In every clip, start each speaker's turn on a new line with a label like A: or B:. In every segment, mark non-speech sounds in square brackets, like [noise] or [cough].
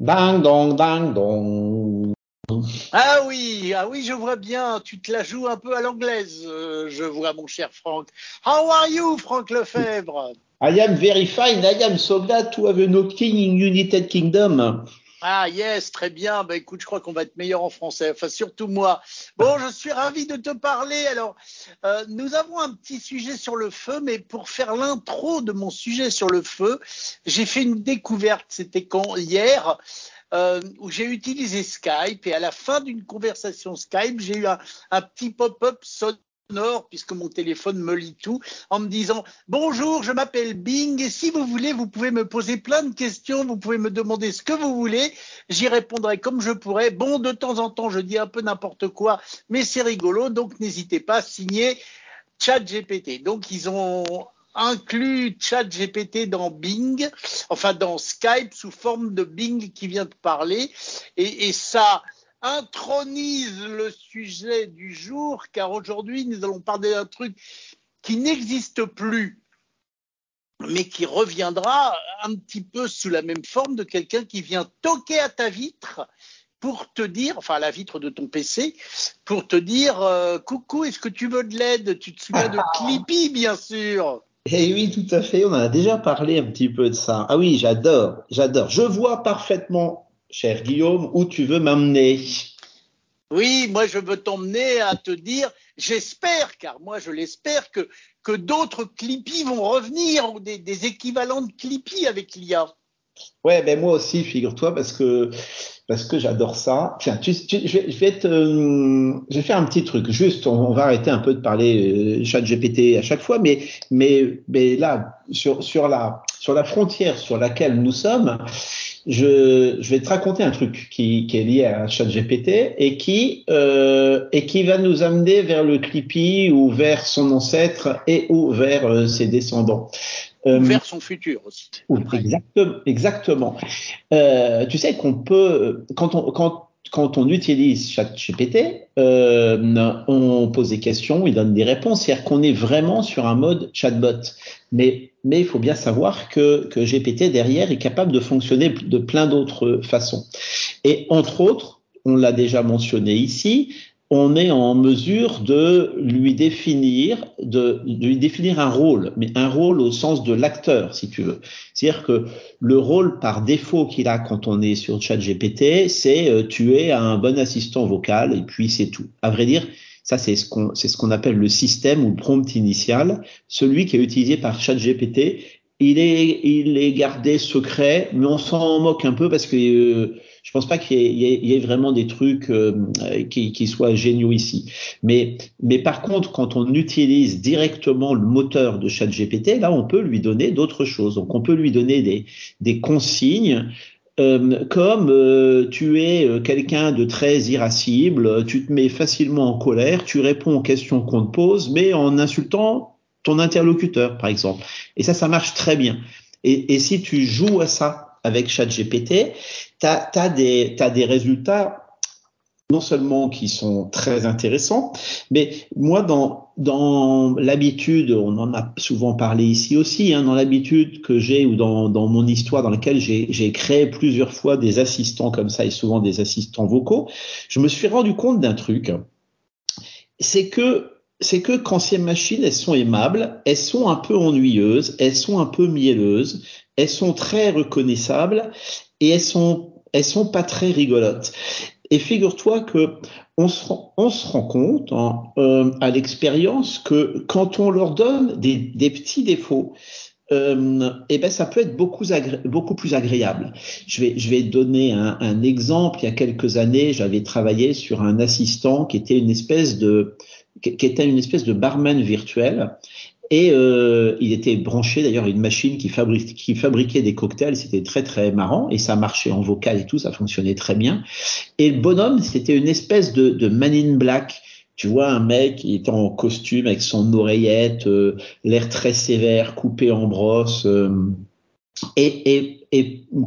A: Ding dong, ding dong.
B: Ah oui, ah oui, je vois bien. Tu te la joues un peu à l'anglaise, euh, je vois, mon cher Franck. How are you, Franck Lefebvre?
A: I am very fine. I am so glad to have a no king in United Kingdom.
B: Ah yes, très bien. Ben écoute, je crois qu'on va être meilleur en français. Enfin, surtout moi. Bon, je suis ravi de te parler. Alors, euh, nous avons un petit sujet sur le feu, mais pour faire l'intro de mon sujet sur le feu, j'ai fait une découverte. C'était quand hier. Euh, où j'ai utilisé Skype et à la fin d'une conversation Skype, j'ai eu un, un petit pop-up sonore puisque mon téléphone me lit tout en me disant bonjour je m'appelle Bing et si vous voulez vous pouvez me poser plein de questions vous pouvez me demander ce que vous voulez j'y répondrai comme je pourrai bon de temps en temps je dis un peu n'importe quoi mais c'est rigolo donc n'hésitez pas signer ChatGPT donc ils ont inclut ChatGPT dans Bing, enfin dans Skype sous forme de Bing qui vient de parler, et, et ça intronise le sujet du jour, car aujourd'hui nous allons parler d'un truc qui n'existe plus, mais qui reviendra un petit peu sous la même forme de quelqu'un qui vient toquer à ta vitre pour te dire, enfin à la vitre de ton PC, pour te dire euh, coucou, est-ce que tu veux de l'aide? Tu te souviens de [laughs] Clippy, bien sûr.
A: Eh oui, tout à fait. On en a déjà parlé un petit peu de ça. Ah oui, j'adore, j'adore. Je vois parfaitement, cher Guillaume, où tu veux m'emmener?
B: Oui, moi je veux t'emmener à te dire, j'espère, car moi je l'espère, que, que d'autres Clippy vont revenir, ou des, des équivalents de Clippy avec l'IA.
A: Ouais, ben moi aussi, figure-toi, parce que parce que j'adore ça. Tiens, tu, tu, je, vais, je, vais te, euh, je vais faire un petit truc. Juste, on, on va arrêter un peu de parler euh, chat GPT à chaque fois, mais mais mais là, sur sur la sur la frontière sur laquelle nous sommes, je, je vais te raconter un truc qui, qui est lié à ChatGPT et qui euh, et qui va nous amener vers le Clippy ou vers son ancêtre et ou vers euh, ses descendants.
B: Euh, vers son futur aussi.
A: Exactement. exactement. Euh, tu sais qu'on peut, quand on, quand, quand on utilise ChatGPT, euh, on pose des questions, il donne des réponses, c'est-à-dire qu'on est vraiment sur un mode chatbot. Mais, mais il faut bien savoir que, que GPT derrière est capable de fonctionner de plein d'autres façons. Et entre autres, on l'a déjà mentionné ici, on est en mesure de lui définir, de, de, lui définir un rôle, mais un rôle au sens de l'acteur, si tu veux. C'est-à-dire que le rôle par défaut qu'il a quand on est sur ChatGPT, c'est euh, tu es un bon assistant vocal et puis c'est tout. À vrai dire, ça c'est ce qu'on c'est ce qu'on appelle le système ou le prompt initial, celui qui est utilisé par ChatGPT. Il est il est gardé secret, mais on s'en moque un peu parce que euh, je pense pas qu'il y, y, ait vraiment des trucs euh, qui, qui, soient géniaux ici. Mais, mais par contre, quand on utilise directement le moteur de ChatGPT, là, on peut lui donner d'autres choses. Donc, on peut lui donner des, des consignes. Euh, comme euh, tu es euh, quelqu'un de très irascible, tu te mets facilement en colère, tu réponds aux questions qu'on te pose, mais en insultant ton interlocuteur, par exemple. Et ça, ça marche très bien. Et, et si tu joues à ça avec ChatGPT, tu as, des, résultats non seulement qui sont très intéressants, mais moi, dans, dans l'habitude, on en a souvent parlé ici aussi, hein, dans l'habitude que j'ai ou dans, dans mon histoire dans laquelle j'ai créé plusieurs fois des assistants comme ça et souvent des assistants vocaux, je me suis rendu compte d'un truc, c'est que c'est que quand ces machines, elles sont aimables, elles sont un peu ennuyeuses, elles sont un peu mielleuses, elles sont très reconnaissables et elles sont, elles sont pas très rigolotes. Et figure-toi que on se, rend, on se rend compte hein, euh, à l'expérience que quand on leur donne des, des petits défauts, euh, eh ben ça peut être beaucoup, beaucoup plus agréable. Je vais, je vais donner un, un exemple. Il y a quelques années, j'avais travaillé sur un assistant qui était une espèce de, qui était une espèce de barman virtuel et euh, il était branché d'ailleurs à une machine qui, fabriquait des cocktails. C'était très très marrant et ça marchait en vocal et tout, ça fonctionnait très bien. Et le bonhomme, c'était une espèce de, de man in black. Tu vois un mec qui est en costume avec son oreillette, euh, l'air très sévère, coupé en brosse. Euh, et,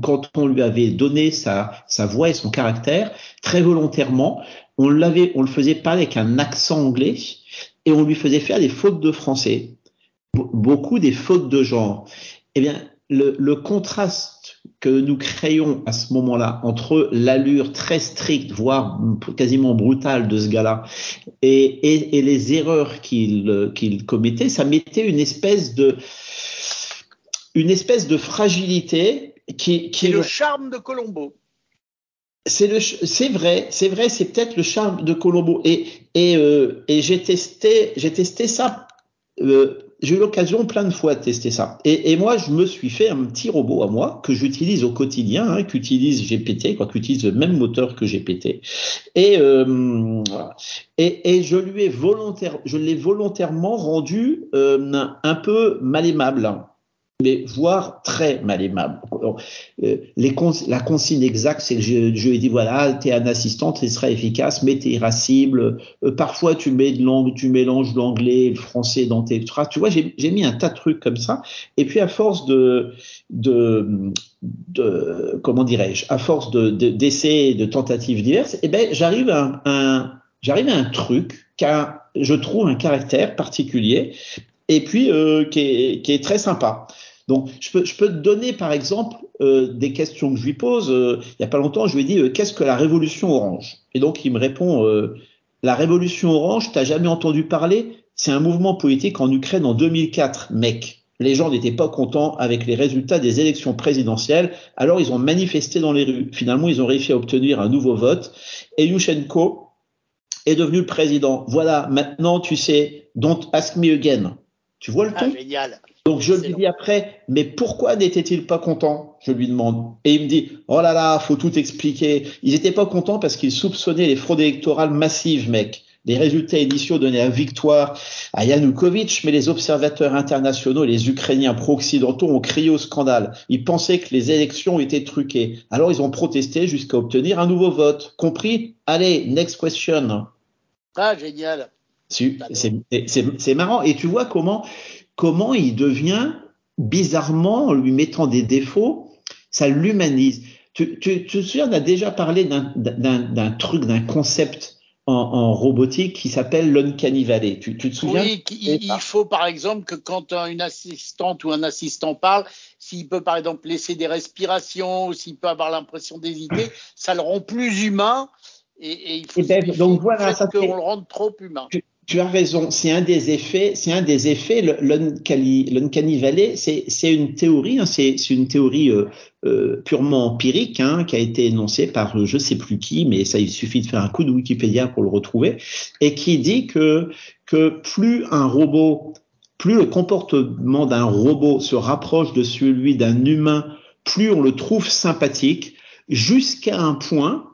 A: quand on lui avait donné sa, voix et son caractère, très volontairement, on on le faisait parler avec un accent anglais et on lui faisait faire des fautes de français beaucoup des fautes de genre. Eh bien, le, le contraste que nous créons à ce moment-là entre l'allure très stricte, voire quasiment brutale de ce gars-là, et, et, et, les erreurs qu'il qu'il commettait, ça mettait une espèce de une espèce de fragilité qui,
B: qui est le charme de Colombo.
A: C'est le, c'est vrai, c'est vrai, c'est peut-être le charme de Colombo. Et et euh, et j'ai testé, j'ai testé ça. Euh, j'ai eu l'occasion plein de fois de tester ça. Et, moi, je me suis fait un petit robot à moi que j'utilise au quotidien, hein, qu'utilise GPT, quoi, qu'utilise le même moteur que GPT. Et, euh, et, et je lui ai volontaire, je l'ai volontairement rendu euh, un peu mal aimable mais voire très mal aimable. Euh, les la consigne exacte, c'est que je, je lui ai dit voilà, tu es un assistant, tu seras efficace, mais tu es irascible. Euh, parfois, tu mets de langue, tu mélanges l'anglais, le français dans tes phrases. Tu vois, j'ai mis un tas de trucs comme ça. Et puis, à force de, de, de comment dirais-je, à force de d'essais, de, de, tentatives diverses, eh ben, j'arrive à un, à un truc qui je trouve, un caractère particulier et puis euh, qui, est, qui est très sympa. Donc, je peux, je peux te donner, par exemple, euh, des questions que je lui pose. Euh, il n'y a pas longtemps, je lui ai dit, euh, qu'est-ce que la révolution orange? Et donc, il me répond, euh, la révolution orange, t'as jamais entendu parler? C'est un mouvement politique en Ukraine en 2004, mec. Les gens n'étaient pas contents avec les résultats des élections présidentielles, alors ils ont manifesté dans les rues. Finalement, ils ont réussi à obtenir un nouveau vote. Et Yushchenko est devenu le président. Voilà, maintenant, tu sais, don't ask me again. Tu vois le
B: ah,
A: ton?
B: génial.
A: Donc je lui dis après, mais pourquoi n'était-il pas content Je lui demande. Et il me dit, oh là là, faut tout expliquer. Ils n'étaient pas contents parce qu'ils soupçonnaient les fraudes électorales massives, mec. Les résultats initiaux donnaient la victoire à Yanukovych, mais les observateurs internationaux et les Ukrainiens pro-occidentaux ont crié au scandale. Ils pensaient que les élections étaient truquées. Alors ils ont protesté jusqu'à obtenir un nouveau vote. Compris? Allez, next question.
B: Ah, génial.
A: C'est marrant. Et tu vois comment comment il devient bizarrement, en lui mettant des défauts, ça l'humanise. Tu, tu, tu te souviens, on a déjà parlé d'un truc, d'un concept en, en, robotique qui s'appelle l'uncanny valley. Tu, tu, te souviens?
B: Oui, il, il, faut par exemple que quand une assistante ou un assistant parle, s'il peut par exemple laisser des respirations ou s'il peut avoir l'impression d'hésiter, ça le rend plus humain et, et il faut et ben, donc voilà, ça qu'on le rende trop humain.
A: Tu, tu as raison, c'est un des effets, c'est un des effets. C'est une théorie, hein, c'est une théorie euh, euh, purement empirique hein, qui a été énoncée par euh, je sais plus qui, mais ça il suffit de faire un coup de Wikipédia pour le retrouver, et qui dit que que plus un robot, plus le comportement d'un robot se rapproche de celui d'un humain, plus on le trouve sympathique, jusqu'à un point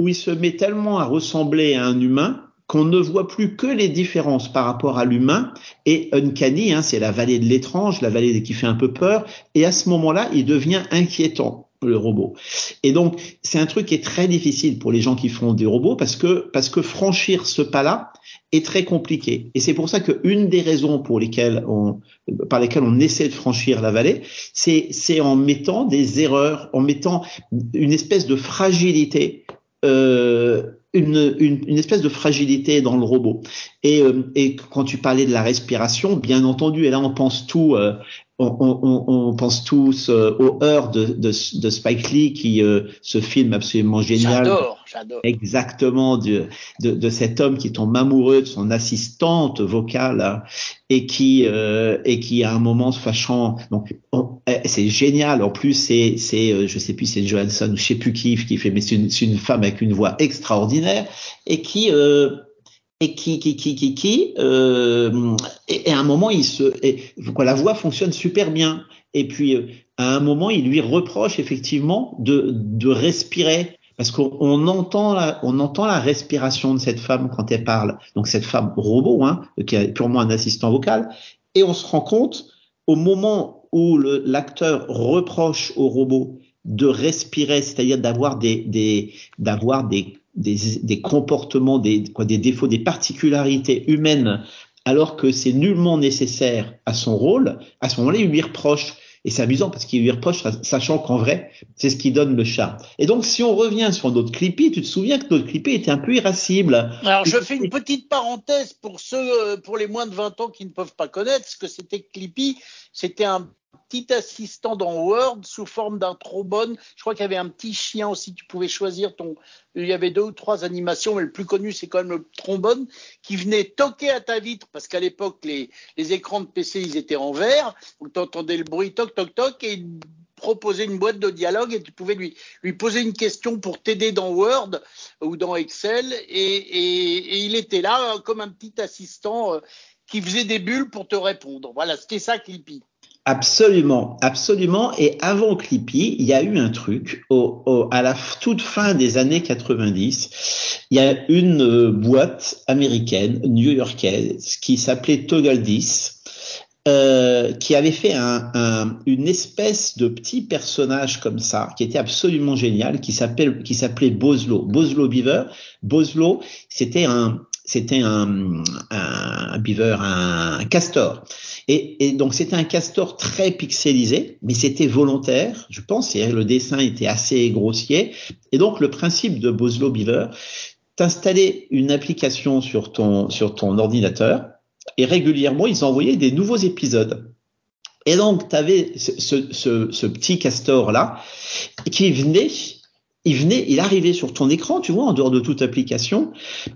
A: où il se met tellement à ressembler à un humain qu'on ne voit plus que les différences par rapport à l'humain et uncanny, hein, c'est la vallée de l'étrange, la vallée qui fait un peu peur, et à ce moment-là, il devient inquiétant le robot. Et donc, c'est un truc qui est très difficile pour les gens qui font des robots parce que parce que franchir ce pas-là est très compliqué. Et c'est pour ça qu'une des raisons pour lesquelles on par lesquelles on essaie de franchir la vallée, c'est c'est en mettant des erreurs, en mettant une espèce de fragilité euh, une, une, une, espèce de fragilité dans le robot. Et, euh, et, quand tu parlais de la respiration, bien entendu, et là on pense tout, euh, on, on, on, pense tous euh, au Heure de, de, de, Spike Lee, qui euh, ce film absolument génial.
B: J'adore, j'adore.
A: Exactement de, de, de, cet homme qui tombe amoureux de son assistante vocale hein, et qui euh, et qui à un moment se fâchant. Donc eh, c'est génial. En plus c'est c'est je sais plus c'est Johansson ou je sais plus qui qui fait mais c'est une, une femme avec une voix extraordinaire et qui et qui qui qui qui qui euh, et, à un moment il se et, la voix fonctionne super bien. Et puis euh, à un moment il lui reproche effectivement de de respirer. Parce qu'on entend la on entend la respiration de cette femme quand elle parle. Donc cette femme robot hein qui est purement un assistant vocal. Et on se rend compte au moment où l'acteur reproche au robot de respirer c'est-à-dire d'avoir des d'avoir des des, des comportements, des, quoi, des défauts, des particularités humaines, alors que c'est nullement nécessaire à son rôle, à ce moment-là, il lui reproche. Et c'est amusant parce qu'il lui reproche, sachant qu'en vrai, c'est ce qui donne le charme. Et donc, si on revient sur notre Clippy, tu te souviens que notre Clippy était un peu irascible.
B: Alors, je fais une petite parenthèse pour ceux, euh, pour les moins de 20 ans qui ne peuvent pas connaître ce que c'était Clippy. C'était un petit assistant dans Word sous forme d'un trombone. Je crois qu'il y avait un petit chien aussi. Tu pouvais choisir ton. Il y avait deux ou trois animations, mais le plus connu, c'est quand même le trombone qui venait toquer à ta vitre parce qu'à l'époque, les, écrans de PC, ils étaient en verre. Donc, tu entendais le bruit toc, toc, toc et proposer une boîte de dialogue et tu pouvais lui, poser une question pour t'aider dans Word ou dans Excel et, et, il était là comme un petit assistant euh, qui faisait des bulles pour te répondre. Voilà, c'était ça Clippy.
A: Absolument, absolument. Et avant Clippy, il y a eu un truc au, à la toute fin des années 90. Il y a une euh, boîte américaine, new-yorkaise, qui s'appelait Toggle 10 euh, qui avait fait un, un, une espèce de petit personnage comme ça, qui était absolument génial, qui s'appelait qui s'appelait Boslo, Boslo Beaver. Boslo, c'était un c'était un, beaver, un castor. Et, donc c'était un castor très pixelisé, mais c'était volontaire, je pense. Et le dessin était assez grossier. Et donc le principe de Boslo Beaver, t'installer une application sur ton sur ton ordinateur et régulièrement, ils envoyaient des nouveaux épisodes. Et donc, tu avais ce, ce, ce, petit castor-là qui venait, il venait, il arrivait sur ton écran, tu vois, en dehors de toute application,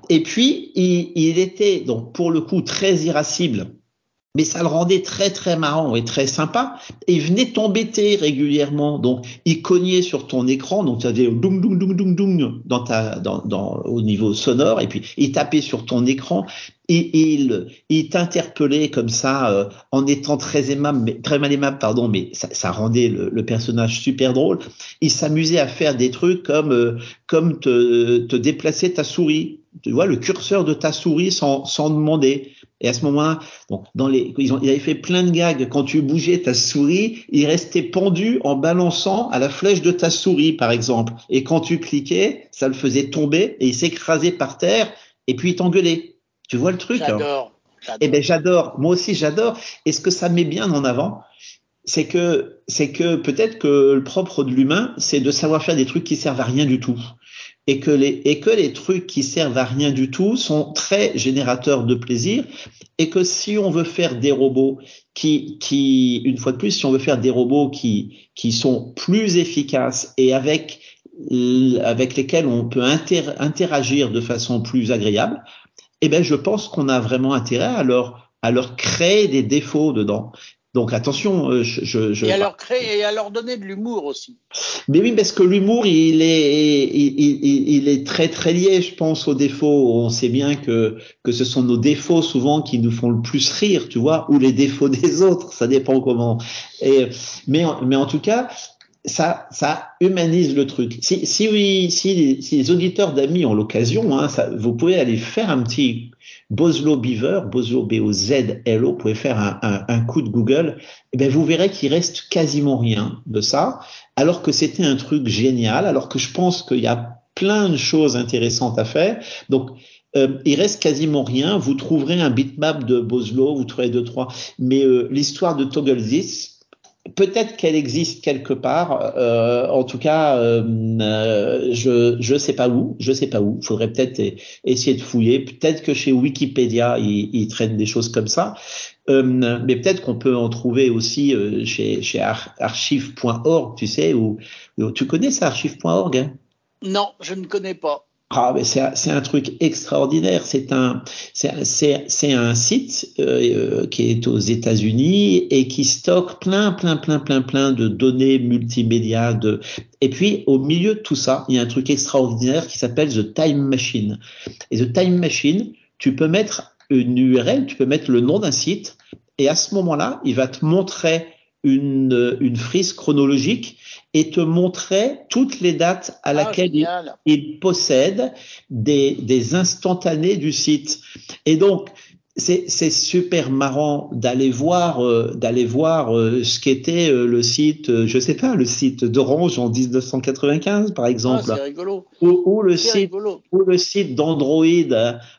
A: et puis il, était, donc pour le coup, très irascible mais ça le rendait très très marrant et très sympa. Et il venait t'embêter régulièrement. Donc, il cognait sur ton écran, donc tu avais doum doum doum doum doum dans ta, dans, dans, au niveau sonore, et puis il tapait sur ton écran. Et, il, il t'interpellait comme ça, euh, en étant très aimable, mais, très mal aimable, pardon, mais ça, ça rendait le, le, personnage super drôle. Il s'amusait à faire des trucs comme, euh, comme te, te déplacer ta souris. Tu vois, le curseur de ta souris sans, sans demander. Et à ce moment-là, donc dans les, ils, ont, ils avaient fait plein de gags. Quand tu bougeais ta souris, il restait pendu en balançant à la flèche de ta souris, par exemple. Et quand tu cliquais, ça le faisait tomber et il s'écrasait par terre. Et puis il t'engueulait. Tu vois le truc
B: hein? J'adore.
A: Eh ben j'adore. Moi aussi j'adore. Et ce que ça met bien en avant, c'est que c'est que peut-être que le propre de l'humain, c'est de savoir faire des trucs qui servent à rien du tout et que les et que les trucs qui servent à rien du tout sont très générateurs de plaisir et que si on veut faire des robots qui qui une fois de plus si on veut faire des robots qui qui sont plus efficaces et avec avec lesquels on peut inter, interagir de façon plus agréable, eh ben je pense qu'on a vraiment intérêt à à leur créer des défauts dedans. Donc attention, euh, je, je
B: et à leur créer et à leur donner de l'humour aussi.
A: Mais oui, parce que l'humour, il est, il, il, il, est très très lié, je pense, aux défauts. On sait bien que que ce sont nos défauts souvent qui nous font le plus rire, tu vois, ou les défauts [laughs] des autres, ça dépend comment. Et mais mais en tout cas, ça, ça humanise le truc. Si, si, oui, si, si les auditeurs d'amis ont l'occasion, hein, ça, vous pouvez aller faire un petit Boslo Beaver, Boslo B-O-Z-L-O, vous pouvez faire un, un, un, coup de Google, et eh vous verrez qu'il reste quasiment rien de ça, alors que c'était un truc génial, alors que je pense qu'il y a plein de choses intéressantes à faire. Donc, euh, il reste quasiment rien. Vous trouverez un bitmap de Boslo, vous trouverez deux trois, mais euh, l'histoire de Toggle This, Peut-être qu'elle existe quelque part. Euh, en tout cas, euh, euh, je je sais pas où. Je sais pas où. Il faudrait peut-être essayer de fouiller. Peut-être que chez Wikipédia, ils, traînent des choses comme ça. Mais peut-être qu'on peut en trouver aussi chez chez archive.org, tu sais. Ou tu connais ça, archive.org hein?
B: Non, je ne connais pas.
A: Ah, mais c'est, c'est un truc extraordinaire. C'est un, c'est, c'est, c'est un site euh, qui est aux États-Unis et qui stocke plein, plein, plein, plein, plein de données multimédia. De... Et puis, au milieu de tout ça, il y a un truc extraordinaire qui s'appelle The Time Machine. Et The Time Machine, tu peux mettre une URL, tu peux mettre le nom d'un site, et à ce moment-là, il va te montrer une, une frise chronologique et te montrer toutes les dates à ah, laquelle il, il, possède des, des instantanés du site. Et donc, c'est super marrant d'aller voir euh, d'aller voir euh, ce qu'était euh, le site euh, je sais pas le site d'Orange en 1995 par exemple
B: ah, rigolo.
A: Ou, ou, le site rigolo. ou le site d'Android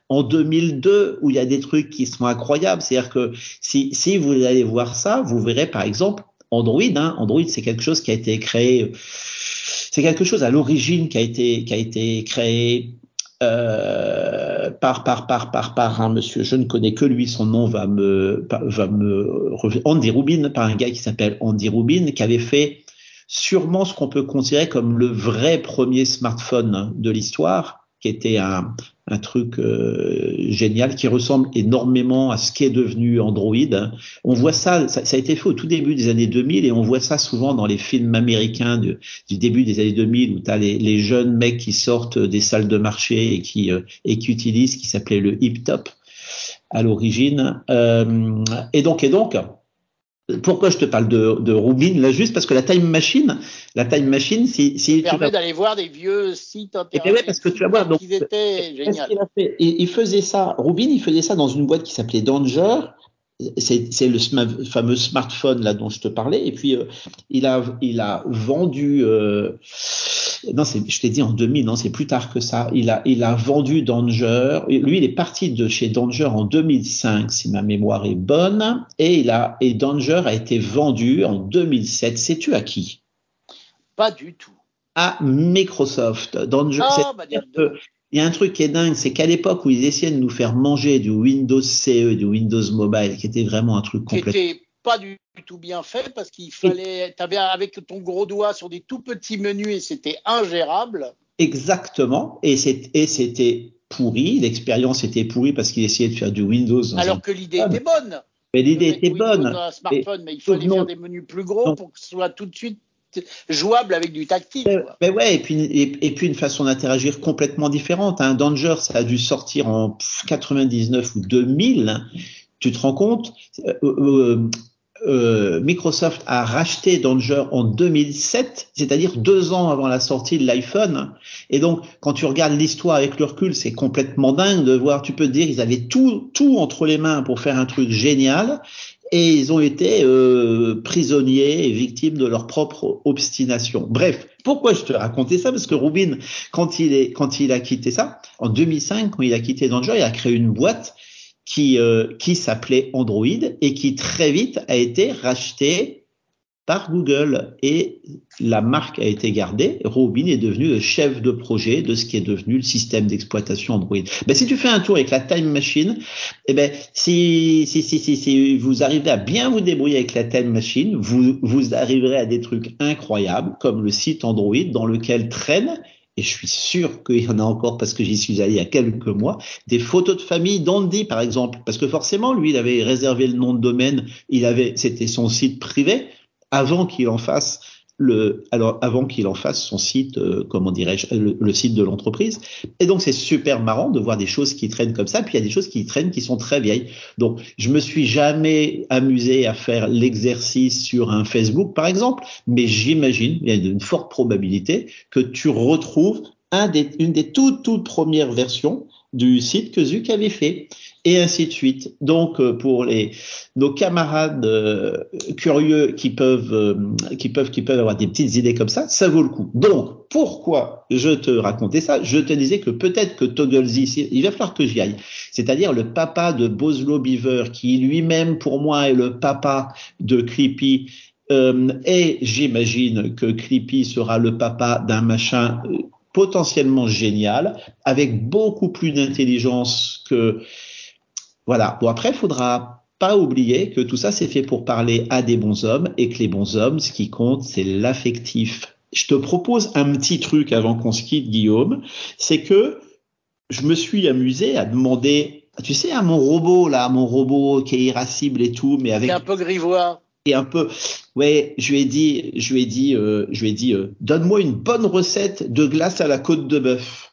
A: en 2002 où il y a des trucs qui sont incroyables c'est-à-dire que si si vous allez voir ça vous verrez par exemple Android. Hein. Android, c'est quelque chose qui a été créé, c'est quelque chose à l'origine qui a été qui a été créé euh, par par par par par un monsieur, je ne connais que lui, son nom va me va me Andy Rubin, par un gars qui s'appelle Andy Rubin, qui avait fait sûrement ce qu'on peut considérer comme le vrai premier smartphone de l'histoire, qui était un, un truc euh, génial qui ressemble énormément à ce qu'est devenu Android. On voit ça, ça, a été fait au tout début des années 2000 et on voit ça souvent dans les films américains du, du début des années 2000 où tu as les, les, jeunes mecs qui sortent des salles de marché et qui, euh, et qui utilisent ce qui s'appelait le hip top à l'origine. Euh, et donc, et donc, pourquoi je te parle de, de Rubin là juste parce que la time machine, la time machine, si, si
B: permet vas... d'aller voir des vieux sites
A: internet. Et ouais, parce que tu vas voir, donc,
B: étaient génial.
A: Il, il, faisait ça, Rubin, il faisait ça dans une boîte qui s'appelait Danger. C'est le fameux smartphone là dont je te parlais. Et puis euh, il a il a vendu. Euh, non, je t'ai dit en 2000, non, c'est plus tard que ça. Il a, il a vendu Danger. Lui, il est parti de chez Danger en 2005, si ma mémoire est bonne. Et il a, et Danger a été vendu en 2007. Sais-tu à qui?
B: Pas du tout.
A: À Microsoft. Danger,
B: oh, bah,
A: il y a un truc qui est dingue, c'est qu'à l'époque où ils essayaient de nous faire manger du Windows CE, du Windows Mobile, qui était vraiment un truc complètement
B: pas du tout bien fait parce qu'il fallait, tu avais avec ton gros doigt sur des tout petits menus et c'était ingérable.
A: Exactement. Et c'était pourri. L'expérience était pourrie parce qu'il essayait de faire du Windows.
B: Alors que l'idée était bonne.
A: Mais l'idée était bonne.
B: Un smartphone, mais il fallait faire des menus plus gros pour que ce soit tout de suite jouable avec du tactile.
A: Mais, ouais, et puis, et, puis une façon d'interagir complètement différente. Hein. Danger, ça a dû sortir en 99 ou 2000. Tu te rends compte euh, euh, euh, Microsoft a racheté Danger en 2007, c'est-à-dire deux ans avant la sortie de l'iPhone. Et donc, quand tu regardes l'histoire avec le recul, c'est complètement dingue de voir. Tu peux te dire, ils avaient tout, tout entre les mains pour faire un truc génial, et ils ont été euh, prisonniers et victimes de leur propre obstination. Bref, pourquoi je te racontais ça? Parce que Rubin, quand il est, quand il a quitté ça, en 2005, quand il a quitté Danger, il a créé une boîte qui, euh, qui s'appelait Android et qui très vite a été racheté par Google et la marque a été gardée. Robin est devenu le chef de projet de ce qui est devenu le système d'exploitation Android. Ben, si tu fais un tour avec la Time Machine, eh ben, si, si, si, si, si vous arrivez à bien vous débrouiller avec la Time Machine, vous, vous arriverez à des trucs incroyables comme le site Android dans lequel traîne et je suis sûr qu'il y en a encore parce que j'y suis allé il y a quelques mois, des photos de famille d'Andy par exemple, parce que forcément lui il avait réservé le nom de domaine, il avait c'était son site privé avant qu'il en fasse le, alors avant qu'il en fasse son site, euh, comment dirais-je, le, site de l'entreprise. Et donc c'est super marrant de voir des choses qui traînent comme ça. Puis il y a des choses qui traînent qui sont très vieilles. Donc je me suis jamais amusé à faire l'exercice sur un Facebook par exemple, mais j'imagine, il y a une forte probabilité que tu retrouves un des, une des toutes toutes premières versions du site que Zuck avait fait et ainsi de suite. Donc euh, pour les nos camarades euh, curieux qui peuvent euh, qui peuvent qui peuvent avoir des petites idées comme ça, ça vaut le coup. Donc pourquoi je te racontais ça? Je te disais que peut-être que Togglesy, il va falloir que j'y aille. C'est-à-dire le papa de Boslo Beaver qui lui-même pour moi est le papa de Clippy et j'imagine que Clippy sera le papa d'un machin potentiellement génial, avec beaucoup plus d'intelligence que voilà. Bon, après, il faudra pas oublier que tout ça, c'est fait pour parler à des bons hommes et que les bons hommes, ce qui compte, c'est l'affectif. Je te propose un petit truc avant qu'on se quitte, Guillaume. C'est que je me suis amusé à demander, tu sais, à mon robot, là, à mon robot qui est irascible et tout, mais avec.
B: un peu grivois.
A: Et un peu, ouais, je lui ai dit, je lui ai dit, euh, je lui ai dit, euh, donne-moi une bonne recette de glace à la côte de bœuf.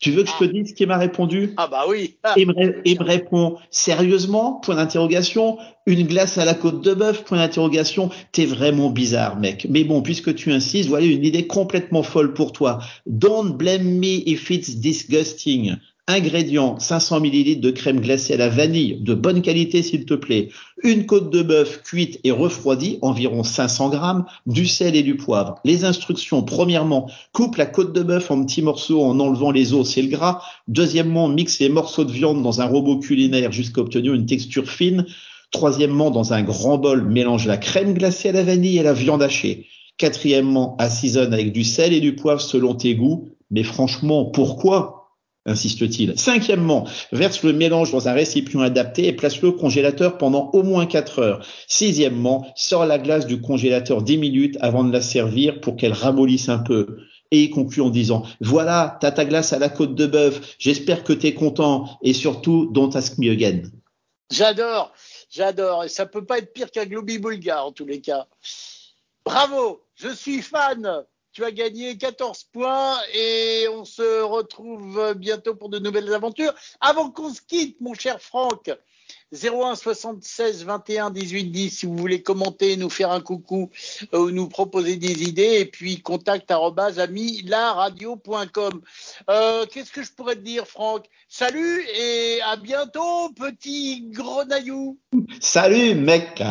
A: Tu veux que je te dise ce qu'il m'a répondu
B: Ah bah oui.
A: il, me, répond sérieusement Point d'interrogation. Une glace à la côte de bœuf Point d'interrogation. T'es vraiment bizarre, mec. Mais bon, puisque tu insistes, voilà une idée complètement folle pour toi. Don't blame me if it's disgusting. Ingrédients 500 ml de crème glacée à la vanille, de bonne qualité s'il te plaît. Une côte de bœuf cuite et refroidie, environ 500 grammes, du sel et du poivre. Les instructions, premièrement, coupe la côte de bœuf en petits morceaux en enlevant les os et le gras. Deuxièmement, mixe les morceaux de viande dans un robot culinaire jusqu'à obtenir une texture fine. Troisièmement, dans un grand bol, mélange la crème glacée à la vanille et la viande hachée. Quatrièmement, assaisonne avec du sel et du poivre selon tes goûts. Mais franchement, pourquoi? Insiste-t-il. Cinquièmement, verse le mélange dans un récipient adapté et place-le au congélateur pendant au moins 4 heures. Sixièmement, sors la glace du congélateur 10 minutes avant de la servir pour qu'elle ramollisse un peu. Et il conclut en disant, voilà, t'as ta glace à la côte de bœuf, j'espère que t'es content et surtout, don't ask me again.
B: J'adore, j'adore. Et ça peut pas être pire qu'un globi bulgare en tous les cas. Bravo, je suis fan. Tu as gagné 14 points et on se retrouve bientôt pour de nouvelles aventures. Avant qu'on se quitte, mon cher Franck, 01 76 21 18 10 si vous voulez commenter, nous faire un coucou euh, ou nous proposer des idées et puis contact. Euh, Qu'est-ce que je pourrais te dire Franck? Salut et à bientôt petit grenaillou.
A: Salut mec